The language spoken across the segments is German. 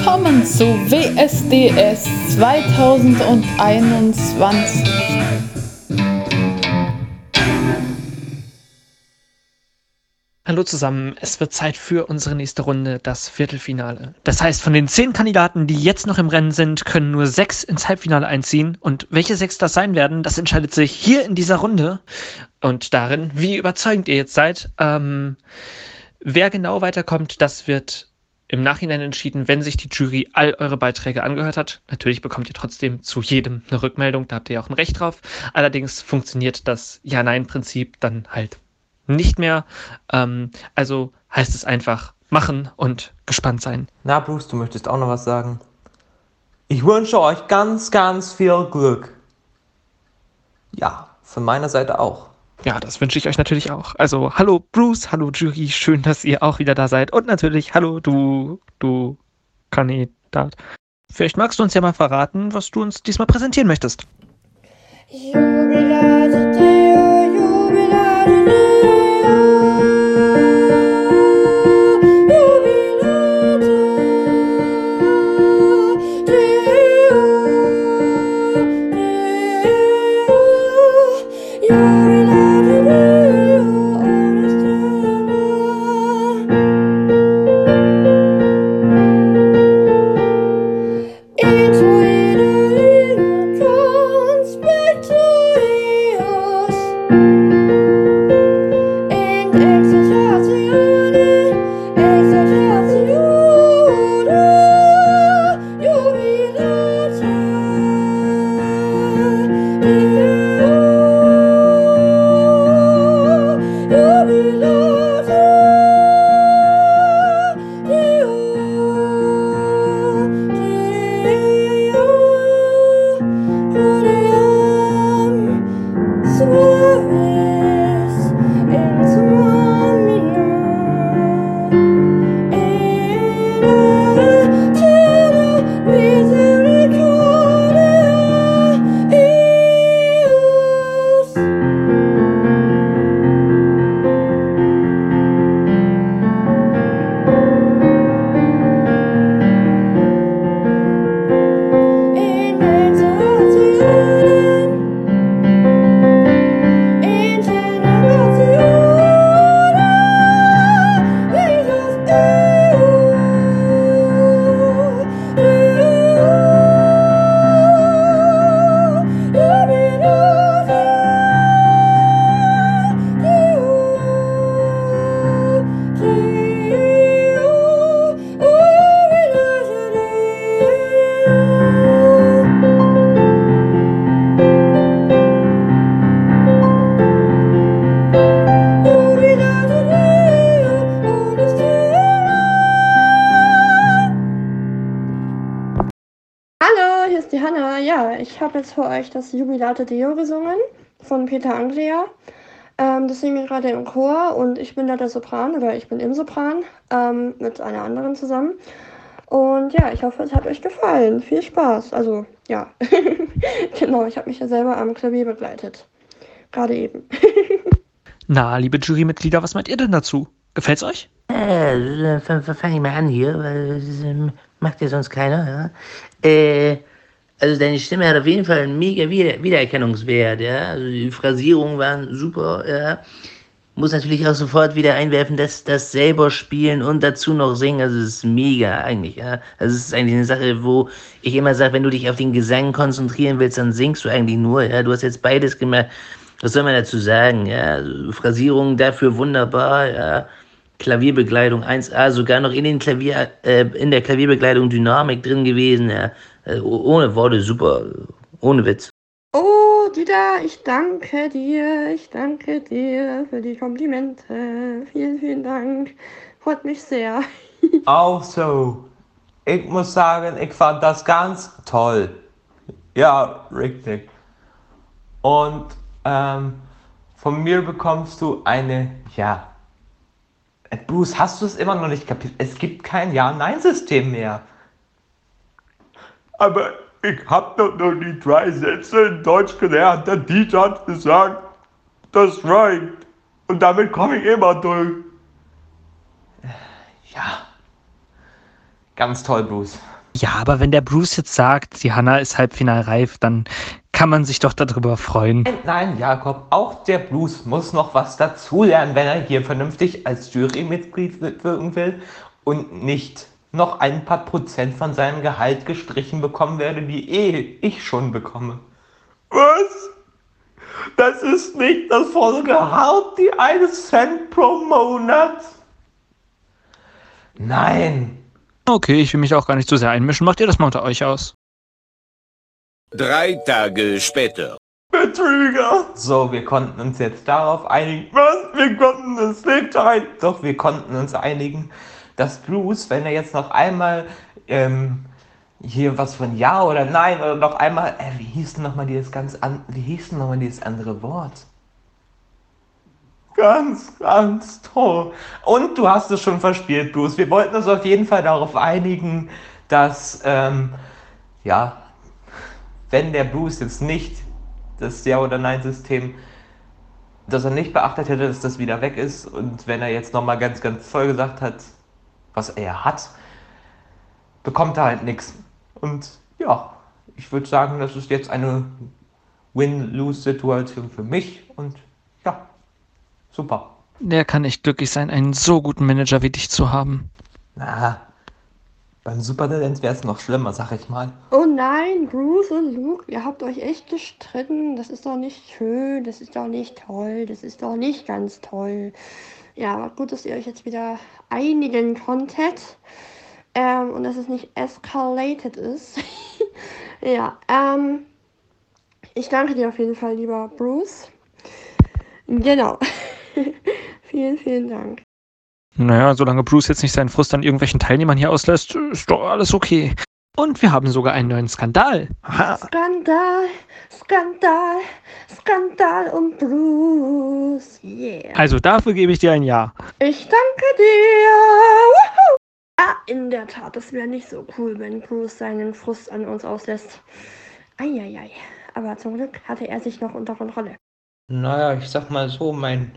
Willkommen zu WSDS 2021. Hallo zusammen, es wird Zeit für unsere nächste Runde, das Viertelfinale. Das heißt, von den zehn Kandidaten, die jetzt noch im Rennen sind, können nur sechs ins Halbfinale einziehen. Und welche sechs das sein werden, das entscheidet sich hier in dieser Runde und darin, wie überzeugend ihr jetzt seid. Ähm, wer genau weiterkommt, das wird im Nachhinein entschieden, wenn sich die Jury all eure Beiträge angehört hat. Natürlich bekommt ihr trotzdem zu jedem eine Rückmeldung, da habt ihr auch ein Recht drauf. Allerdings funktioniert das Ja-Nein-Prinzip dann halt nicht mehr. Ähm, also heißt es einfach machen und gespannt sein. Na, Bruce, du möchtest auch noch was sagen? Ich wünsche euch ganz, ganz viel Glück. Ja, von meiner Seite auch. Ja, das wünsche ich euch natürlich auch. Also, hallo Bruce, hallo Jury, schön, dass ihr auch wieder da seid. Und natürlich, hallo du, du Kandidat. Vielleicht magst du uns ja mal verraten, was du uns diesmal präsentieren möchtest. Jubilate jetzt für euch das Jubilate Deo gesungen von Peter Anglia. Ähm, das singen wir gerade im Chor und ich bin da der Sopran oder ich bin im Sopran ähm, mit einer anderen zusammen. Und ja, ich hoffe, es hat euch gefallen. Viel Spaß. Also, ja. genau, ich habe mich ja selber am Klavier begleitet. Gerade eben. Na, liebe Jurymitglieder, was meint ihr denn dazu? Gefällt's euch? Äh, fange ich mal an hier, weil das ähm, macht ja sonst keiner, ja. Äh, also deine Stimme hat auf jeden Fall einen mega Wieder Wiedererkennungswert, ja. Also die Phrasierungen waren super, ja. Muss natürlich auch sofort wieder einwerfen, dass das selber spielen und dazu noch singen, also es ist mega eigentlich, ja. Also es ist eigentlich eine Sache, wo ich immer sage, wenn du dich auf den Gesang konzentrieren willst, dann singst du eigentlich nur, ja. Du hast jetzt beides gemacht. Was soll man dazu sagen, ja. Also Phrasierungen dafür wunderbar, ja. Klavierbegleitung 1A, sogar noch in, den Klavier, äh, in der Klavierbegleitung Dynamik drin gewesen. Ja. Äh, ohne Worte super, ohne Witz. Oh, Dieter, ich danke dir. Ich danke dir für die Komplimente. Vielen, vielen Dank. Freut mich sehr. Auch so. Ich muss sagen, ich fand das ganz toll. Ja, richtig. Und ähm, von mir bekommst du eine, ja. Bruce, hast du es immer noch nicht kapiert? Es gibt kein Ja-Nein-System mehr. Aber ich hab doch noch die drei Sätze in Deutsch gelernt. Der Dieter hat gesagt, das reicht. Und damit komme ich immer durch. Ja. Ganz toll, Bruce. Ja, aber wenn der Bruce jetzt sagt, die Hannah ist halbfinalreif, dann kann man sich doch darüber freuen. Nein, nein, Jakob, auch der Bruce muss noch was dazulernen, wenn er hier vernünftig als Jurymitglied wirken will und nicht noch ein paar Prozent von seinem Gehalt gestrichen bekommen werde, die eh ich schon bekomme. Was? Das ist nicht das volle Gehalt, die eines Cent pro Monat? Nein. Okay, ich will mich auch gar nicht zu sehr einmischen. Macht ihr das mal unter euch aus? Drei Tage später. Betrüger! So, wir konnten uns jetzt darauf einigen. Was? Wir konnten uns nicht einigen. Doch, wir konnten uns einigen, dass Bruce, wenn er jetzt noch einmal ähm, hier was von Ja oder Nein oder noch einmal, äh, wie hieß denn nochmal dieses ganz an, wie hieß denn nochmal dieses andere Wort? Ganz, ganz toll. Und du hast es schon verspielt, Bruce. Wir wollten uns auf jeden Fall darauf einigen, dass, ähm, ja, wenn der Bruce jetzt nicht das Ja- oder Nein-System, dass er nicht beachtet hätte, dass das wieder weg ist und wenn er jetzt nochmal ganz, ganz voll gesagt hat, was er hat, bekommt er halt nichts. Und ja, ich würde sagen, das ist jetzt eine Win-Lose-Situation für mich und ja, super. Der kann echt glücklich sein, einen so guten Manager wie dich zu haben. Na, beim Supertalent wäre es noch schlimmer, sag ich mal. Oh nein, Bruce und Luke, ihr habt euch echt gestritten. Das ist doch nicht schön, das ist doch nicht toll, das ist doch nicht ganz toll. Ja, gut, dass ihr euch jetzt wieder einigen konntet. Ähm, und dass es nicht escalated ist. ja, ähm, ich danke dir auf jeden Fall, lieber Bruce. Genau. vielen, vielen Dank. Naja, solange Bruce jetzt nicht seinen Frust an irgendwelchen Teilnehmern hier auslässt, ist doch alles okay. Und wir haben sogar einen neuen Skandal. Aha. Skandal, Skandal, Skandal um Bruce. Yeah. Also dafür gebe ich dir ein Ja. Ich danke dir. Woohoo. Ah, in der Tat, das wäre nicht so cool, wenn Bruce seinen Frust an uns auslässt. Eieiei. Aber zum Glück hatte er sich noch unter Kontrolle. Naja, ich sag mal so, mein.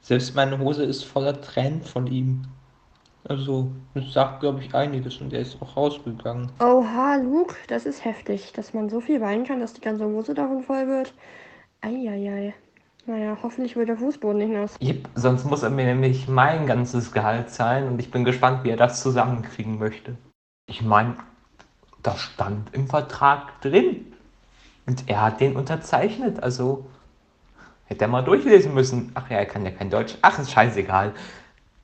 Selbst meine Hose ist voller Tränen von ihm. Also, das sagt, glaube ich, einiges und er ist auch rausgegangen. Oha, Luke, das ist heftig, dass man so viel weinen kann, dass die ganze Hose davon voll wird. Eieiei. Naja, hoffentlich wird der Fußboden nicht nass. Jep, sonst muss er mir nämlich mein ganzes Gehalt zahlen und ich bin gespannt, wie er das zusammenkriegen möchte. Ich meine, das stand im Vertrag drin. Und er hat den unterzeichnet, also hätte er mal durchlesen müssen. Ach ja, er kann ja kein Deutsch. Ach, ist scheißegal.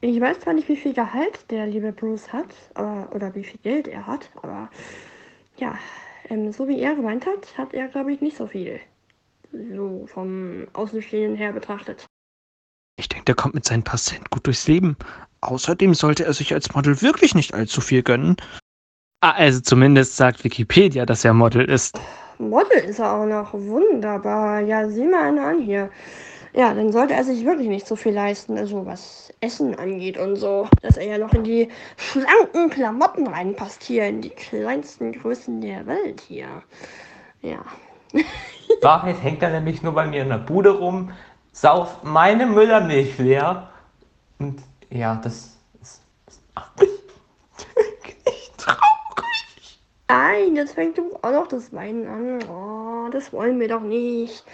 Ich weiß zwar nicht, wie viel Gehalt der liebe Bruce hat, aber, oder wie viel Geld er hat, aber ja, ähm, so wie er gemeint hat, hat er, glaube ich, nicht so viel. So vom Außenstehenden her betrachtet. Ich denke, der kommt mit seinen paar Cent gut durchs Leben. Außerdem sollte er sich als Model wirklich nicht allzu viel gönnen. Ah, also zumindest sagt Wikipedia, dass er Model ist. Model ist er auch noch. Wunderbar. Ja, sieh mal einen an hier. Ja, dann sollte er sich wirklich nicht so viel leisten, also was Essen angeht und so. Dass er ja noch in die schlanken Klamotten reinpasst hier, in die kleinsten Größen der Welt hier. Ja. Wahrheit hängt er nämlich nur bei mir in der Bude rum, sauft meine Müllermilch leer. Und ja, das ist, das macht mich echt traurig. Nein, jetzt fängt du auch noch das Weinen an. Oh, das wollen wir doch nicht.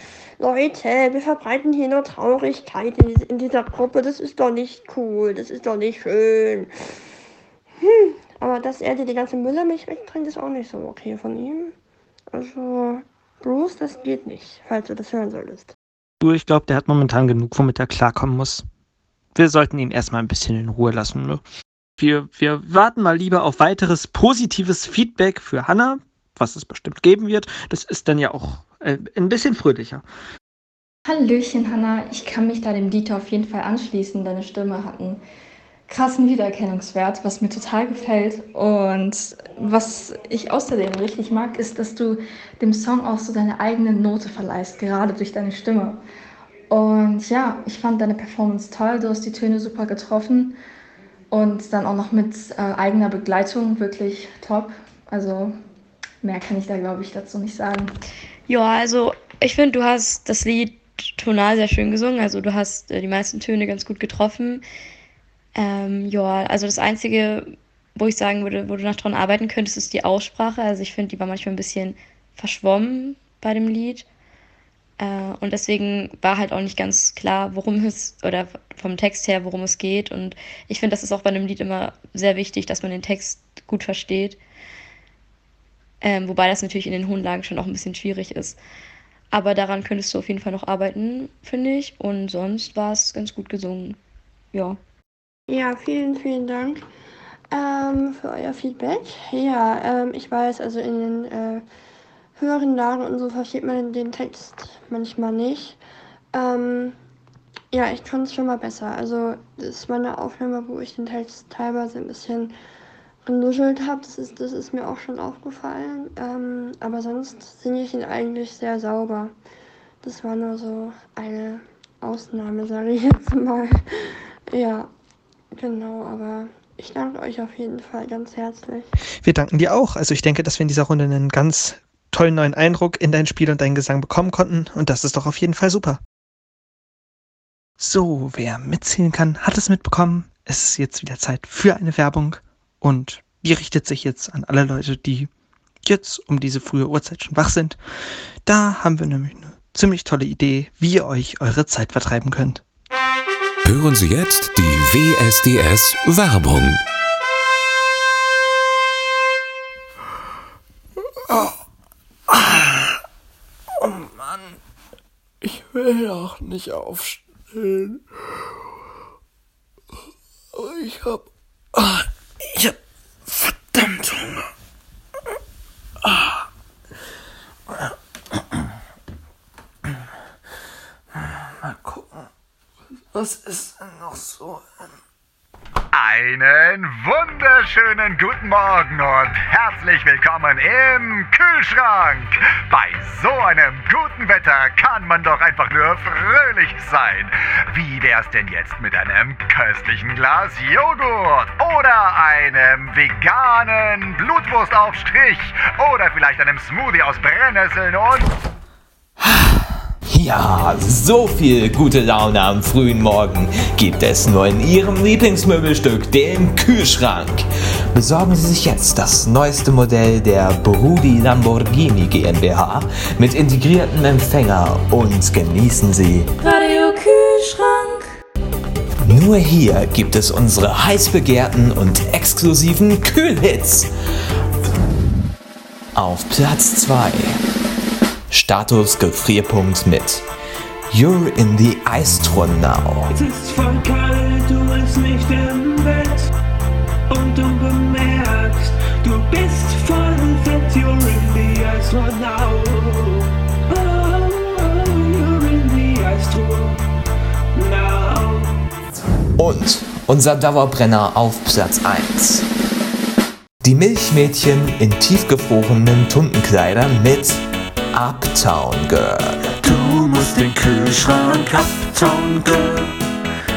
Leute, wir verbreiten hier nur Traurigkeit in, in dieser Gruppe. Das ist doch nicht cool. Das ist doch nicht schön. Hm, aber dass er dir die ganze Müllermilch wegtrinkt, ist auch nicht so okay von ihm. Also, Bruce, das geht nicht, falls du das hören solltest. Du, ich glaube, der hat momentan genug, womit er klarkommen muss. Wir sollten ihn erstmal ein bisschen in Ruhe lassen. Ne? Wir, wir warten mal lieber auf weiteres positives Feedback für Hannah, was es bestimmt geben wird. Das ist dann ja auch äh, ein bisschen fröhlicher. Hallöchen, Hanna. Ich kann mich da dem Dieter auf jeden Fall anschließen. Deine Stimme hat einen krassen Wiedererkennungswert, was mir total gefällt. Und was ich außerdem richtig mag, ist, dass du dem Song auch so deine eigene Note verleihst, gerade durch deine Stimme. Und ja, ich fand deine Performance toll. Du hast die Töne super getroffen. Und dann auch noch mit äh, eigener Begleitung wirklich top. Also mehr kann ich da, glaube ich, dazu nicht sagen. Ja, also ich finde, du hast das Lied tonal sehr schön gesungen. Also du hast äh, die meisten Töne ganz gut getroffen. Ähm, ja, also das Einzige, wo ich sagen würde, wo du noch dran arbeiten könntest, ist die Aussprache. Also ich finde, die war manchmal ein bisschen verschwommen bei dem Lied. Äh, und deswegen war halt auch nicht ganz klar, worum es, oder vom Text her, worum es geht. Und ich finde, das ist auch bei einem Lied immer sehr wichtig, dass man den Text gut versteht. Ähm, wobei das natürlich in den hohen Lagen schon auch ein bisschen schwierig ist. Aber daran könntest du auf jeden Fall noch arbeiten, finde ich. Und sonst war es ganz gut gesungen. Ja. Ja, vielen, vielen Dank ähm, für euer Feedback. Ja, ähm, ich weiß, also in den äh, höheren Lagen und so versteht man den Text manchmal nicht. Ähm, ja, ich kann es schon mal besser. Also, das ist meine Aufnahme, wo ich den Text teilweise ein bisschen genuschelt habe. Das ist, das ist mir auch schon aufgefallen. Ähm, aber sonst singe ich ihn eigentlich sehr sauber. Das war nur so eine Ausnahme, sage ich jetzt mal. ja, genau, aber ich danke euch auf jeden Fall ganz herzlich. Wir danken dir auch. Also ich denke, dass wir in dieser Runde einen ganz tollen neuen Eindruck in dein Spiel und deinen Gesang bekommen konnten und das ist doch auf jeden Fall super. So, wer mitzählen kann, hat es mitbekommen. Es ist jetzt wieder Zeit für eine Werbung und die richtet sich jetzt an alle Leute, die jetzt um diese frühe Uhrzeit schon wach sind. Da haben wir nämlich eine ziemlich tolle Idee, wie ihr euch eure Zeit vertreiben könnt. Hören Sie jetzt die WSDS Werbung. Oh. oh Mann, ich will auch nicht aufstehen. Ich hab. Verdammt Hunger. Mal gucken. Was ist denn noch so Einen wunderschönen guten Morgen und herzlich willkommen im Kühlschrank. Bei so einem guten Wetter kann man doch einfach nur fröhlich sein. Wie wär's denn jetzt mit einem köstlichen Glas Joghurt oder einem veganen Blutwurstaufstrich oder vielleicht einem Smoothie aus Brennnesseln und Ja, so viel gute Laune am frühen Morgen gibt es nur in Ihrem Lieblingsmöbelstück, dem Kühlschrank. Besorgen Sie sich jetzt das neueste Modell der Brudi Lamborghini GmbH mit integriertem Empfänger und genießen Sie. Radio Kühlschrank. Nur hier gibt es unsere heiß begehrten und exklusiven Kühlhits. Auf Platz 2 Status Gefrierpunkt mit You're in the Ice Throne now. Es ist voll kalt, du bist nicht im Bett und unbemerkt, du bist voll fett, you're in the Throne now. Oh, oh, you're in the Throne now. Und unser Dauerbrenner auf Platz 1. Die Milchmädchen in tiefgefrorenen Tuntenkleidern mit Uptown Girl. Du musst den Kühlschrank Uptown Girl,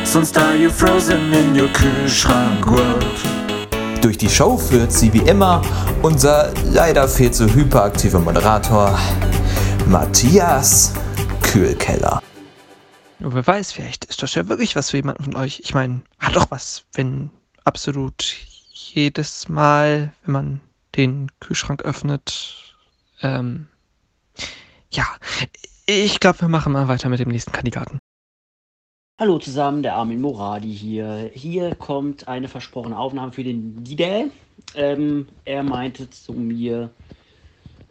sonst are you frozen in your Kühlschrank World. Durch die Show führt sie wie immer unser leider viel zu hyperaktiver Moderator Matthias Kühlkeller. Nur wer weiß, vielleicht ist das ja wirklich was für jemanden von euch. Ich meine, hat doch was, wenn absolut jedes Mal, wenn man den Kühlschrank öffnet, ähm, ja, ich glaube, wir machen mal weiter mit dem nächsten Kandidaten. Hallo zusammen, der Armin Moradi hier. Hier kommt eine versprochene Aufnahme für den Didel. Ähm, er meinte zu mir,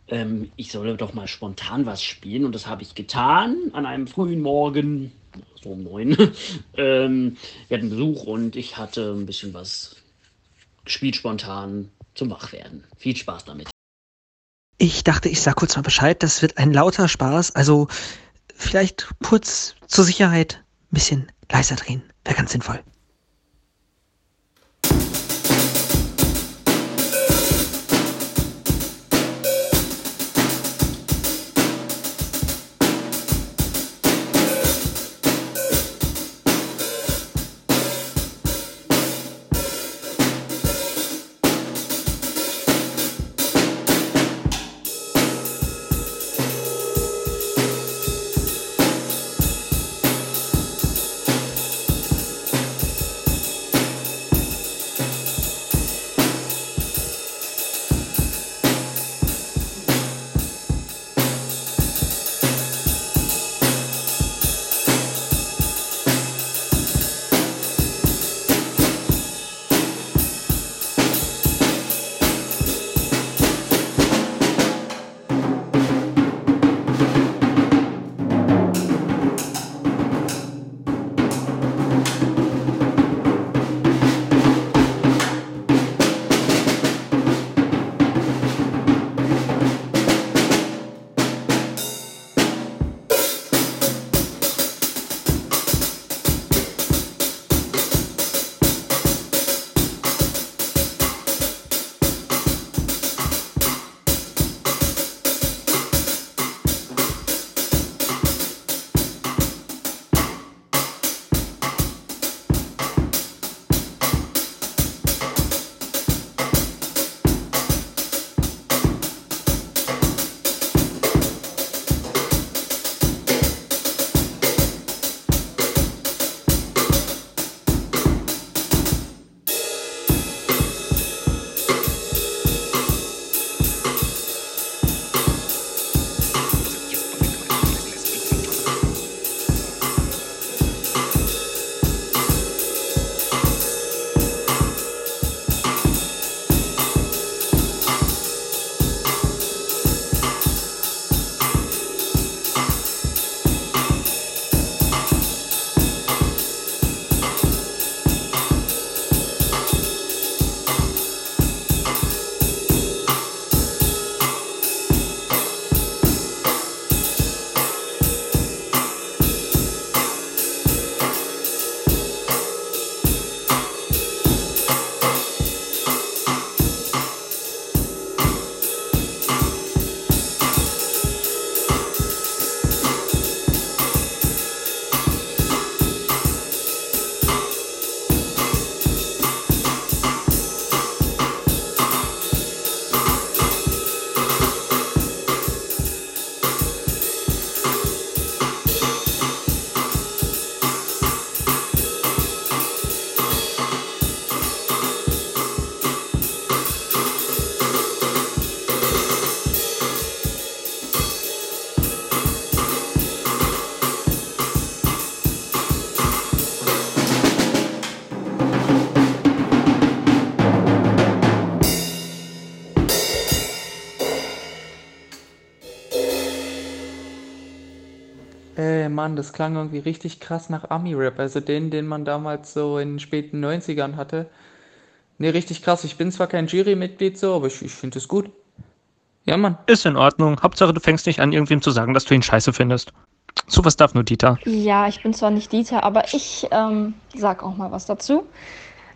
ähm, ich solle doch mal spontan was spielen und das habe ich getan an einem frühen Morgen, so um neun. ähm, wir hatten Besuch und ich hatte ein bisschen was gespielt spontan zum Wachwerden. Viel Spaß damit. Ich dachte, ich sag kurz mal Bescheid, das wird ein lauter Spaß, also vielleicht kurz zur Sicherheit ein bisschen leiser drehen. Wäre ganz sinnvoll. Mann, das klang irgendwie richtig krass nach Ami-Rap. Also den, den man damals so in den späten 90ern hatte. Nee, richtig krass. Ich bin zwar kein Jurymitglied so, aber ich, ich finde es gut. Ja, Mann. Ist in Ordnung. Hauptsache, du fängst nicht an, irgendwem zu sagen, dass du ihn scheiße findest. Sowas darf nur Dieter. Ja, ich bin zwar nicht Dieter, aber ich ähm, sag auch mal was dazu.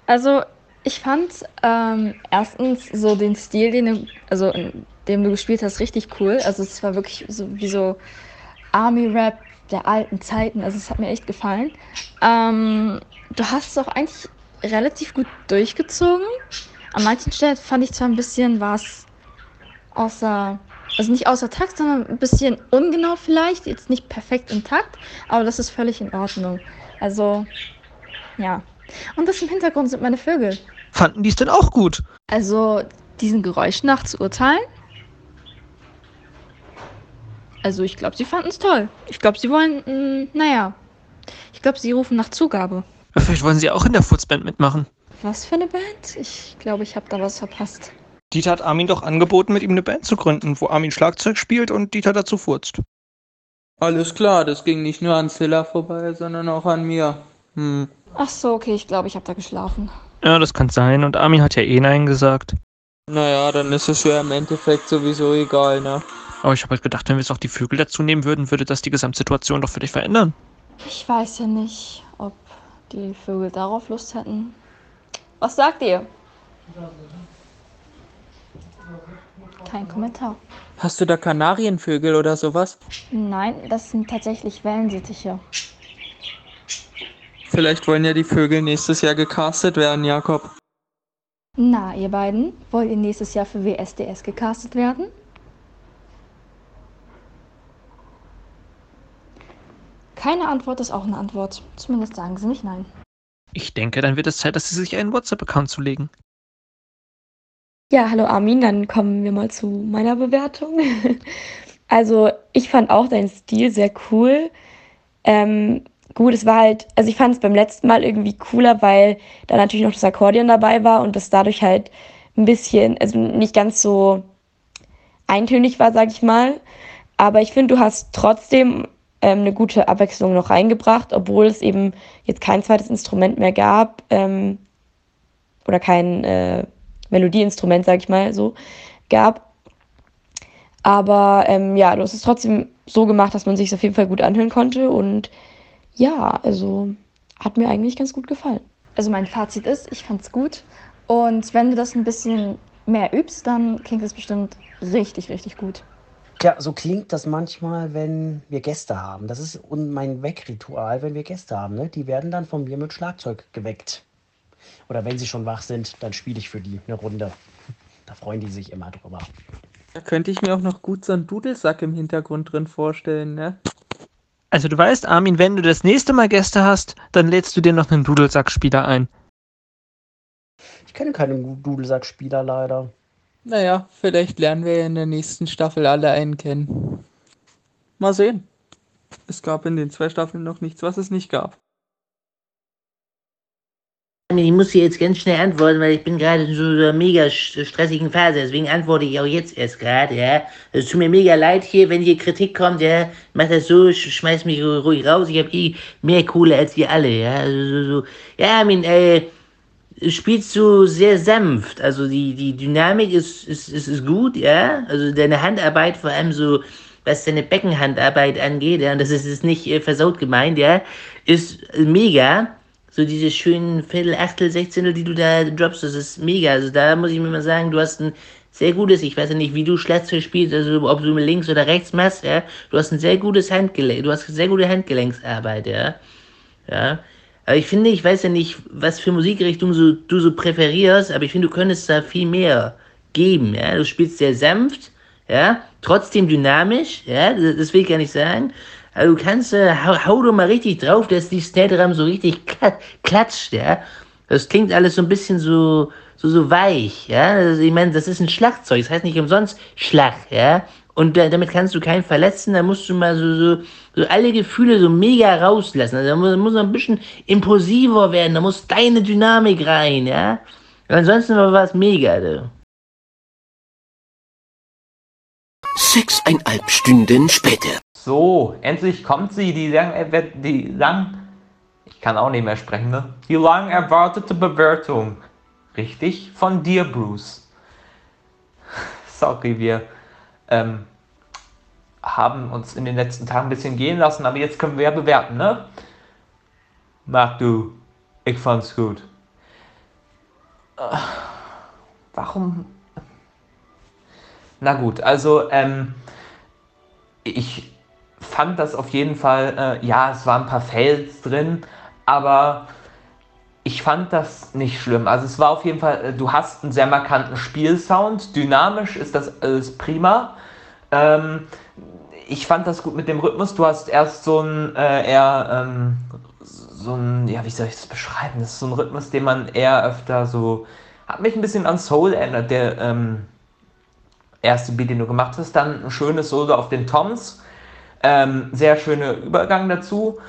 Also, ich fand ähm, erstens so den Stil, den du, also in dem du gespielt hast, richtig cool. Also es war wirklich so wie so Army-Rap der alten Zeiten. Also es hat mir echt gefallen. Ähm, du hast es auch eigentlich relativ gut durchgezogen. An manchen Stellen fand ich zwar ein bisschen was außer, also nicht außer Takt, sondern ein bisschen ungenau vielleicht. Jetzt nicht perfekt im Takt, aber das ist völlig in Ordnung. Also, ja. Und das im Hintergrund sind meine Vögel. Fanden die es denn auch gut? Also, diesen Geräusch nach zu urteilen. Also, ich glaube, sie fanden es toll. Ich glaube, sie wollen, mh, naja. Ich glaube, sie rufen nach Zugabe. Vielleicht wollen sie auch in der Furzband mitmachen. Was für eine Band? Ich glaube, ich habe da was verpasst. Dieter hat Armin doch angeboten, mit ihm eine Band zu gründen, wo Armin Schlagzeug spielt und Dieter dazu furzt. Alles klar, das ging nicht nur an Zilla vorbei, sondern auch an mir. Hm. Ach so, okay, ich glaube, ich habe da geschlafen. Ja, das kann sein. Und Armin hat ja eh Nein gesagt. Naja, dann ist es ja im Endeffekt sowieso egal, ne? Aber ich habe halt gedacht, wenn wir jetzt auch die Vögel dazu nehmen würden, würde das die Gesamtsituation doch für dich verändern. Ich weiß ja nicht, ob die Vögel darauf Lust hätten. Was sagt ihr? Kein Kommentar. Hast du da Kanarienvögel oder sowas? Nein, das sind tatsächlich Wellensittiche. Vielleicht wollen ja die Vögel nächstes Jahr gecastet werden, Jakob. Na, ihr beiden, wollt ihr nächstes Jahr für WSDS gecastet werden? Keine Antwort ist auch eine Antwort. Zumindest sagen sie nicht nein. Ich denke, dann wird es Zeit, dass sie sich einen WhatsApp-Account zulegen. Ja, hallo Armin, dann kommen wir mal zu meiner Bewertung. Also, ich fand auch deinen Stil sehr cool. Ähm, gut, es war halt, also ich fand es beim letzten Mal irgendwie cooler, weil da natürlich noch das Akkordeon dabei war und das dadurch halt ein bisschen, also nicht ganz so eintönig war, sag ich mal. Aber ich finde, du hast trotzdem ähm, eine gute Abwechslung noch reingebracht, obwohl es eben jetzt kein zweites Instrument mehr gab ähm, oder kein äh, Melodieinstrument, sag ich mal, so gab. Aber ähm, ja, du hast es trotzdem so gemacht, dass man sich auf jeden Fall gut anhören konnte und ja, also hat mir eigentlich ganz gut gefallen. Also mein Fazit ist, ich fand's gut. Und wenn du das ein bisschen mehr übst, dann klingt es bestimmt richtig, richtig gut. So klingt das manchmal, wenn wir Gäste haben. Das ist mein Weckritual, wenn wir Gäste haben. Ne? Die werden dann von mir mit Schlagzeug geweckt. Oder wenn sie schon wach sind, dann spiele ich für die eine Runde. Da freuen die sich immer drüber. Da könnte ich mir auch noch gut so einen Dudelsack im Hintergrund drin vorstellen, ne? Also du weißt, Armin, wenn du das nächste Mal Gäste hast, dann lädst du dir noch einen Dudelsackspieler ein. Ich kenne keinen Dudelsackspieler leider. Naja, vielleicht lernen wir ja in der nächsten Staffel alle einen kennen. Mal sehen. Es gab in den zwei Staffeln noch nichts, was es nicht gab. Ich muss hier jetzt ganz schnell antworten, weil ich bin gerade in so einer mega st- stressigen Phase. Deswegen antworte ich auch jetzt erst gerade, ja. Es tut mir mega leid hier, wenn hier Kritik kommt, ja. Mach das so, sch schmeiß mich ru- ruhig raus. Ich habe eh mehr Kohle als ihr alle, ja. Also, so, so. Ja, I mean, äh, spielst du sehr sanft. Also die, die Dynamik ist, ist, ist, ist gut, ja. Also deine Handarbeit, vor allem so, was deine Beckenhandarbeit angeht, ja, und das ist, ist nicht äh, versaut gemeint, ja, ist mega. So diese schönen Viertel, Achtel, Sechzehntel, die du da droppst, das ist mega. Also da muss ich mir mal sagen, du hast ein sehr gutes, ich weiß ja nicht, wie du Schlagzeug spielst, also ob du links oder rechts machst, ja. Du hast ein sehr gutes Handgelenk, du hast sehr gute Handgelenksarbeit, ja. Ja. Aber ich finde, ich weiß ja nicht, was für Musikrichtung so, du so präferierst, aber ich finde, du könntest da viel mehr geben, ja. Du spielst sehr sanft, ja, trotzdem dynamisch, ja, das, das will ich gar nicht sagen. Aber du kannst, äh, hau, hau doch mal richtig drauf, dass die Snare so richtig kla- klatscht, ja. Das klingt alles so ein bisschen so, so, so weich, ja. Also, ich meine, das ist ein Schlagzeug, das heißt nicht umsonst Schlag, ja. Und da, damit kannst du keinen verletzen, da musst du mal so, so, so alle Gefühle so mega rauslassen. Also da muss, muss ein bisschen impulsiver werden, da muss deine Dynamik rein, ja. Ansonsten war es mega, du. Sechseinhalb Stunden später. so, endlich kommt sie, die lang, erwar- die lang, ich kann auch nicht mehr sprechen, ne? Die lang erwartete Bewertung. Richtig? Von dir, Bruce. Sorry, wir ähm, haben uns in den letzten Tagen ein bisschen gehen lassen, aber jetzt können wir ja bewerten, ne? Marc, du, ich fand's gut. Warum? Na gut, also ähm, ich fand das auf jeden Fall, äh, ja, es waren ein paar Fails drin, aber ich fand das nicht schlimm. Also es war auf jeden Fall, äh, du hast einen sehr markanten Spielsound, dynamisch ist das alles prima. Ähm, ich fand das gut mit dem Rhythmus. Du hast erst so ein äh, eher ähm, so ein, ja, wie soll ich das beschreiben? Das ist so ein Rhythmus, den man eher öfter so, hat mich ein bisschen an Soul erinnert, der ähm, erste Beat, den du gemacht hast. Dann ein schönes Solo auf den Toms. Ähm, sehr schöner Übergang dazu.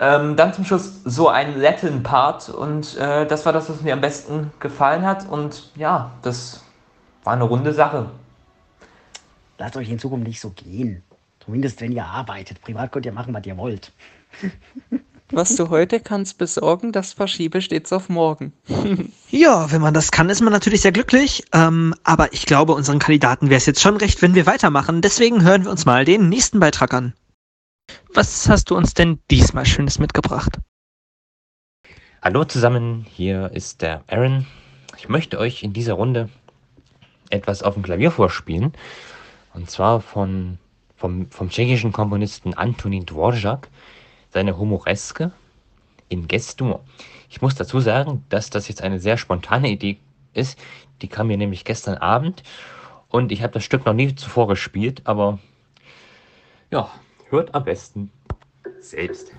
Ähm, dann zum Schluss so ein Latin-Part und äh, das war das, was mir am besten gefallen hat. Und ja, das war eine runde Sache. Lasst euch in Zukunft nicht so gehen. Zumindest wenn ihr arbeitet. Privat könnt ihr machen, was ihr wollt. Was du heute kannst besorgen, das verschiebe stets auf morgen. Ja, wenn man das kann, ist man natürlich sehr glücklich. Ähm, aber ich glaube, unseren Kandidaten wäre es jetzt schon recht, wenn wir weitermachen. Deswegen hören wir uns mal den nächsten Beitrag an. Was hast du uns denn diesmal Schönes mitgebracht? Hallo zusammen, hier ist der Aaron. Ich möchte euch in dieser Runde etwas auf dem Klavier vorspielen. Und zwar von, vom, vom tschechischen Komponisten Antonín Dvořák, seine Humoreske in Gestur. Ich muss dazu sagen, dass das jetzt eine sehr spontane Idee ist. Die kam mir nämlich gestern Abend und ich habe das Stück noch nie zuvor gespielt, aber ja, hört am besten selbst.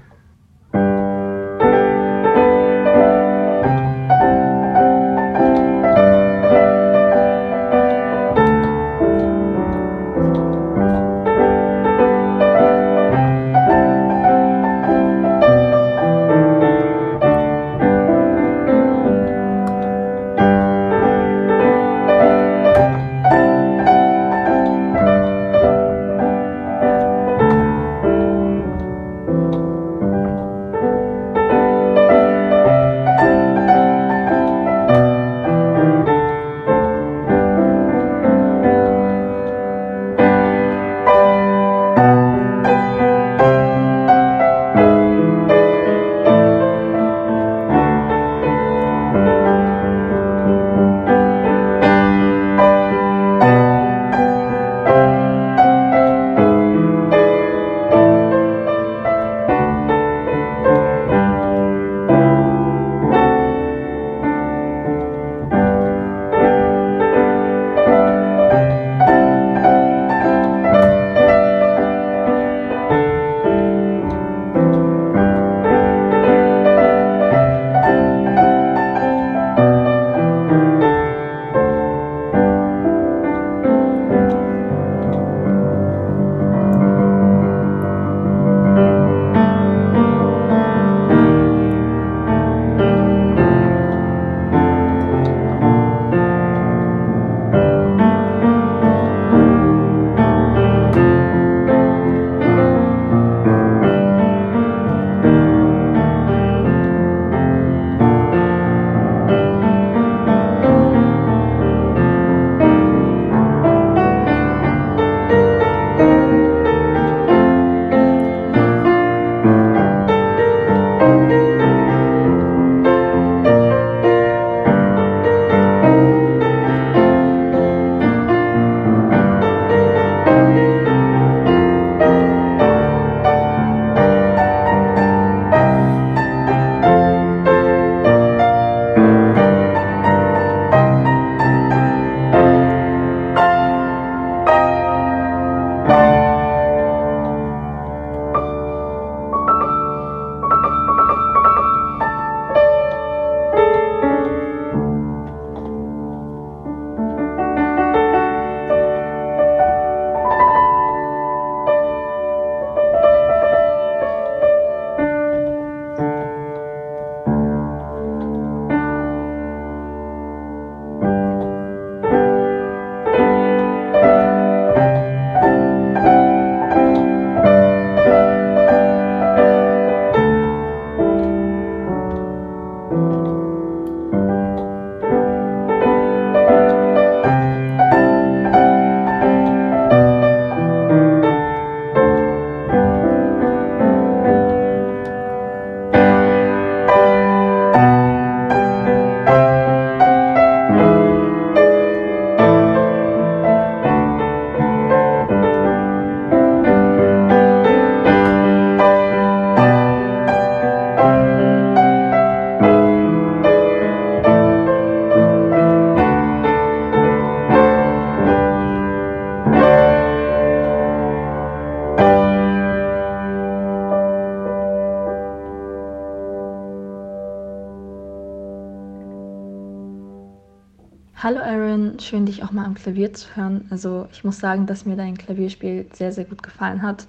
Schön dich auch mal am Klavier zu hören. Also ich muss sagen, dass mir dein Klavierspiel sehr, sehr gut gefallen hat.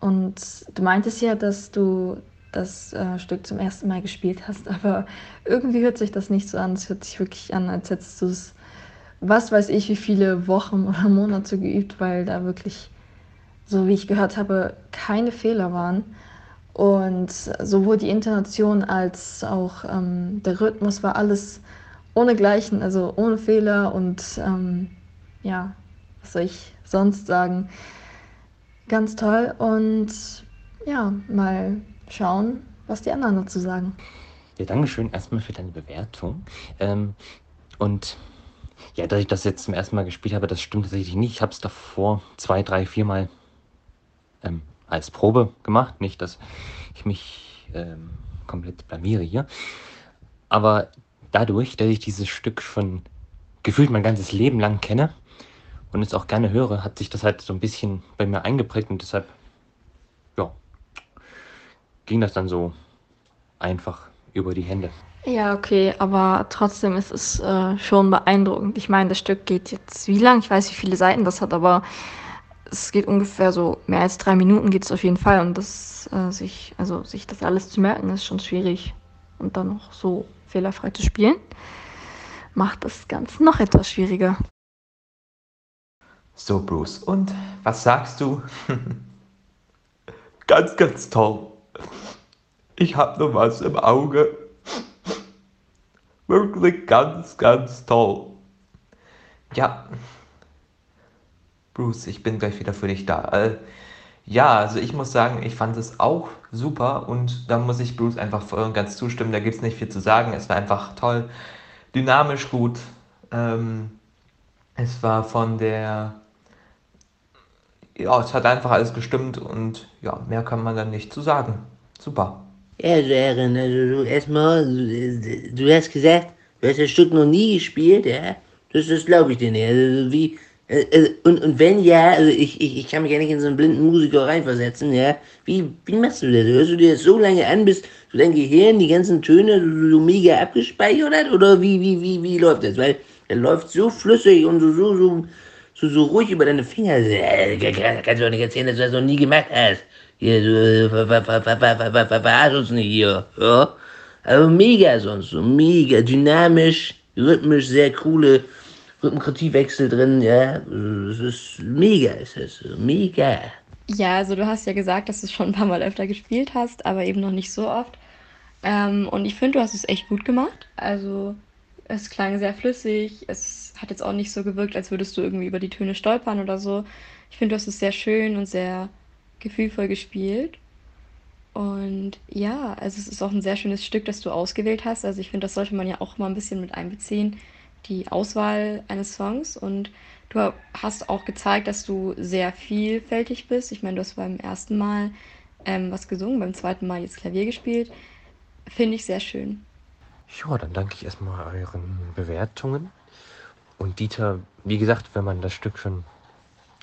Und du meintest ja, dass du das äh, Stück zum ersten Mal gespielt hast, aber irgendwie hört sich das nicht so an. Es hört sich wirklich an, als hättest du es, was weiß ich, wie viele Wochen oder Monate geübt, weil da wirklich, so wie ich gehört habe, keine Fehler waren. Und sowohl die Intonation als auch ähm, der Rhythmus war alles ohne Gleichen, also ohne Fehler und ähm, ja, was soll ich sonst sagen? Ganz toll und ja, mal schauen, was die anderen dazu sagen. Ja, Dankeschön erstmal für deine Bewertung. Ähm, und ja, dass ich das jetzt zum ersten Mal gespielt habe, das stimmt tatsächlich nicht. Ich habe es davor zwei, drei, vier Mal ähm, als Probe gemacht. Nicht, dass ich mich ähm, komplett blamiere hier. Aber dadurch, dass ich dieses Stück schon gefühlt mein ganzes Leben lang kenne und es auch gerne höre, hat sich das halt so ein bisschen bei mir eingeprägt und deshalb, ja, ging das dann so einfach über die Hände. Ja, okay, aber trotzdem ist es äh, schon beeindruckend. Ich meine, das Stück geht jetzt wie lang? Ich weiß, wie viele Seiten das hat, aber es geht ungefähr so mehr als drei Minuten geht es auf jeden Fall und das äh, sich, also sich das alles zu merken, ist schon schwierig und dann noch so fehlerfrei zu spielen, macht das Ganze noch etwas schwieriger. So, Bruce, und was sagst du? ganz, ganz toll. Ich hab noch was im Auge. Wirklich ganz, ganz toll. Ja. Bruce, ich bin gleich wieder für dich da. Ja, also ich muss sagen, ich fand es auch super und da muss ich Bruce einfach voll und ganz zustimmen. Da gibt es nicht viel zu sagen. Es war einfach toll, dynamisch gut. Ähm, es war von der. Ja, es hat einfach alles gestimmt und ja, mehr kann man dann nicht zu sagen. Super. Ja, also Erin, also du erstmal, du, du hast gesagt, du hast das Stück noch nie gespielt, ja? Das, das glaube ich dir nicht. Also wie, äh, äh, und, und wenn ja, also ich, ich, ich kann mich ja nicht in so einen blinden Musiker reinversetzen, ja. Wie, wie machst du das? Hörst du dir das so lange an, bis du dein Gehirn die ganzen Töne so, so mega abgespeichert hat? Oder wie, wie, wie, wie läuft das? Weil der läuft so flüssig und so, so, so, so, so ruhig über deine Finger. Äh, kannst du doch nicht erzählen, dass du das noch nie gemacht hast. Hier, so, verarsch uns nicht hier, ja. Aber mega sonst, so mega dynamisch, rhythmisch, sehr coole. Rhythmokratiewechsel drin, ja. Es ist mega, ist es, mega. Ja, also du hast ja gesagt, dass du es schon ein paar Mal öfter gespielt hast, aber eben noch nicht so oft. Ähm, und ich finde, du hast es echt gut gemacht. Also es klang sehr flüssig. Es hat jetzt auch nicht so gewirkt, als würdest du irgendwie über die Töne stolpern oder so. Ich finde, du hast es sehr schön und sehr gefühlvoll gespielt. Und ja, also es ist auch ein sehr schönes Stück, das du ausgewählt hast. Also ich finde, das sollte man ja auch mal ein bisschen mit einbeziehen, die Auswahl eines Songs. Und du hast auch gezeigt, dass du sehr vielfältig bist. Ich meine, du hast beim ersten Mal ähm, was gesungen, beim zweiten Mal jetzt Klavier gespielt. Finde ich sehr schön. Ja, dann danke ich erstmal euren Bewertungen. Und Dieter, wie gesagt, wenn man das Stück schon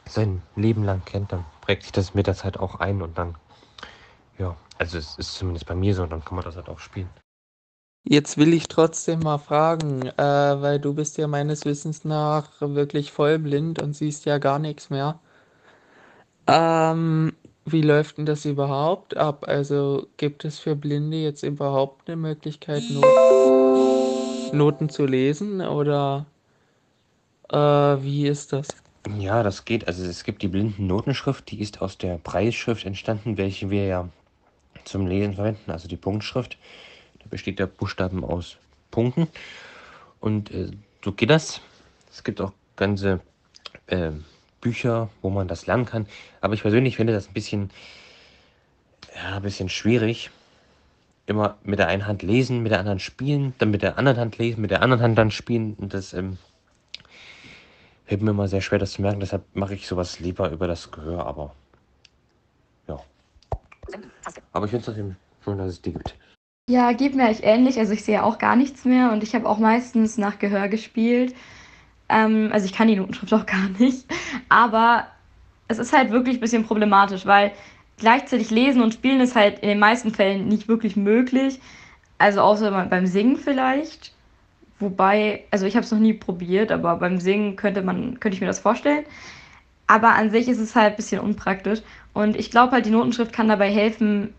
sein Leben lang kennt, dann prägt sich das mit der Zeit auch ein und dann, ja, also es ist zumindest bei mir so, dann kann man das halt auch spielen. Jetzt will ich trotzdem mal fragen, äh, weil du bist ja meines Wissens nach wirklich vollblind und siehst ja gar nichts mehr. Ähm, wie läuft denn das überhaupt ab? Also gibt es für Blinde jetzt überhaupt eine Möglichkeit, Not Noten zu lesen oder äh, wie ist das? Ja, das geht. Also es gibt die Blindennotenschrift, die ist aus der Preisschrift entstanden, welche wir ja zum Lesen verwenden, also die Punktschrift. Besteht der Buchstaben aus Punkten. Und äh, so geht das. Es gibt auch ganze äh, Bücher, wo man das lernen kann. Aber ich persönlich finde das ein bisschen, ja, ein bisschen schwierig. Immer mit der einen Hand lesen, mit der anderen spielen, dann mit der anderen Hand lesen, mit der anderen Hand dann spielen. Und das ähm, fällt mir immer sehr schwer, das zu merken. Deshalb mache ich sowas lieber über das Gehör. Aber ja. Aber ich finde es trotzdem schön, dass es die gibt. Ja, geht mir echt ähnlich. Also ich sehe auch gar nichts mehr und ich habe auch meistens nach Gehör gespielt. Ähm, also ich kann die Notenschrift auch gar nicht. Aber es ist halt wirklich ein bisschen problematisch, weil gleichzeitig lesen und spielen ist halt in den meisten Fällen nicht wirklich möglich. Also außer beim Singen vielleicht. Wobei, also ich habe es noch nie probiert, aber beim Singen könnte man, könnte ich mir das vorstellen. Aber an sich ist es halt ein bisschen unpraktisch. Und ich glaube halt, die Notenschrift kann dabei helfen,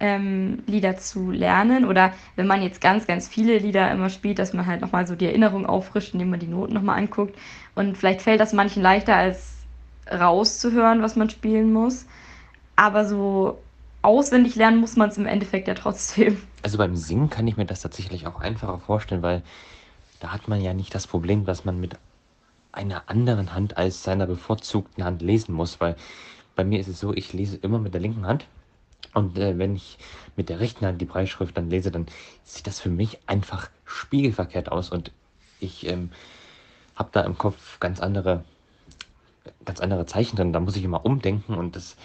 ähm, Lieder zu lernen. Oder wenn man jetzt ganz, ganz viele Lieder immer spielt, dass man halt nochmal so die Erinnerung auffrischt, indem man die Noten nochmal anguckt. Und vielleicht fällt das manchen leichter, als rauszuhören, was man spielen muss. Aber so auswendig lernen muss man es im Endeffekt ja trotzdem. Also beim Singen kann ich mir das tatsächlich auch einfacher vorstellen, weil da hat man ja nicht das Problem, dass man mit einer anderen Hand als seiner bevorzugten Hand lesen muss, weil bei mir ist es so, ich lese immer mit der linken Hand und äh, wenn ich mit der rechten Hand die Breitschrift dann lese, dann sieht das für mich einfach spiegelverkehrt aus und ich ähm, habe da im Kopf ganz andere, ganz andere Zeichen drin. Da muss ich immer umdenken und das,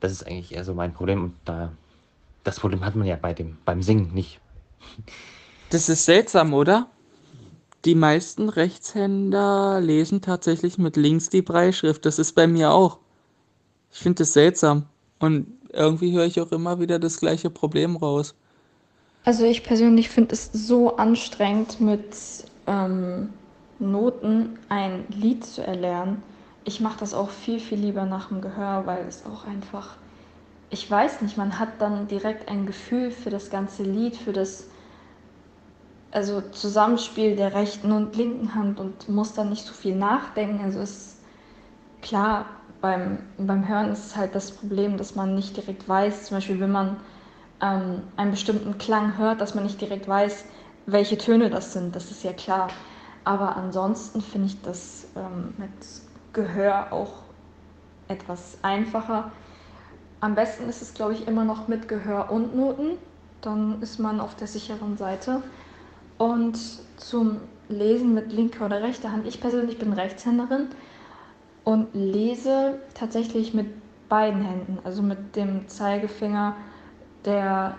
das ist eigentlich eher so mein Problem und da das Problem hat man ja bei dem, beim Singen nicht. Das ist seltsam, oder? Die meisten Rechtshänder lesen tatsächlich mit links die Breitschrift. Das ist bei mir auch. Ich finde das seltsam. Und irgendwie höre ich auch immer wieder das gleiche Problem raus. Also ich persönlich finde es so anstrengend, mit ähm, Noten ein Lied zu erlernen. Ich mache das auch viel, viel lieber nach dem Gehör, weil es auch einfach, ich weiß nicht, man hat dann direkt ein Gefühl für das ganze Lied, für das also Zusammenspiel der rechten und linken Hand und muss dann nicht so viel nachdenken. Also ist klar, beim, beim Hören ist es halt das Problem, dass man nicht direkt weiß, zum Beispiel wenn man ähm, einen bestimmten Klang hört, dass man nicht direkt weiß, welche Töne das sind. Das ist ja klar. Aber ansonsten finde ich das ähm, mit Gehör auch etwas einfacher. Am besten ist es, glaube ich, immer noch mit Gehör und Noten. Dann ist man auf der sicheren Seite. Und zum Lesen mit linker oder rechter Hand. Ich persönlich bin Rechtshänderin und lese tatsächlich mit beiden Händen, also mit dem Zeigefinger der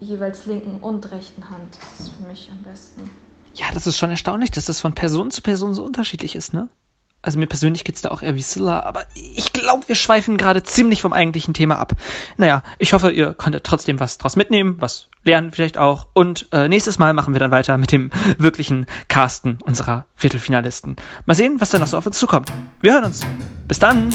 jeweils linken und rechten Hand. Das ist für mich am besten. Ja, das ist schon erstaunlich, dass das von Person zu Person so unterschiedlich ist, ne? Also mir persönlich geht's da auch eher wie Silla, aber ich glaube, wir schweifen gerade ziemlich vom eigentlichen Thema ab. Naja, ich hoffe, ihr konntet trotzdem was draus mitnehmen, was lernen vielleicht auch. Und äh, nächstes Mal machen wir dann weiter mit dem wirklichen Casten unserer Viertelfinalisten. Mal sehen, was da noch so auf uns zukommt. Wir hören uns. Bis dann.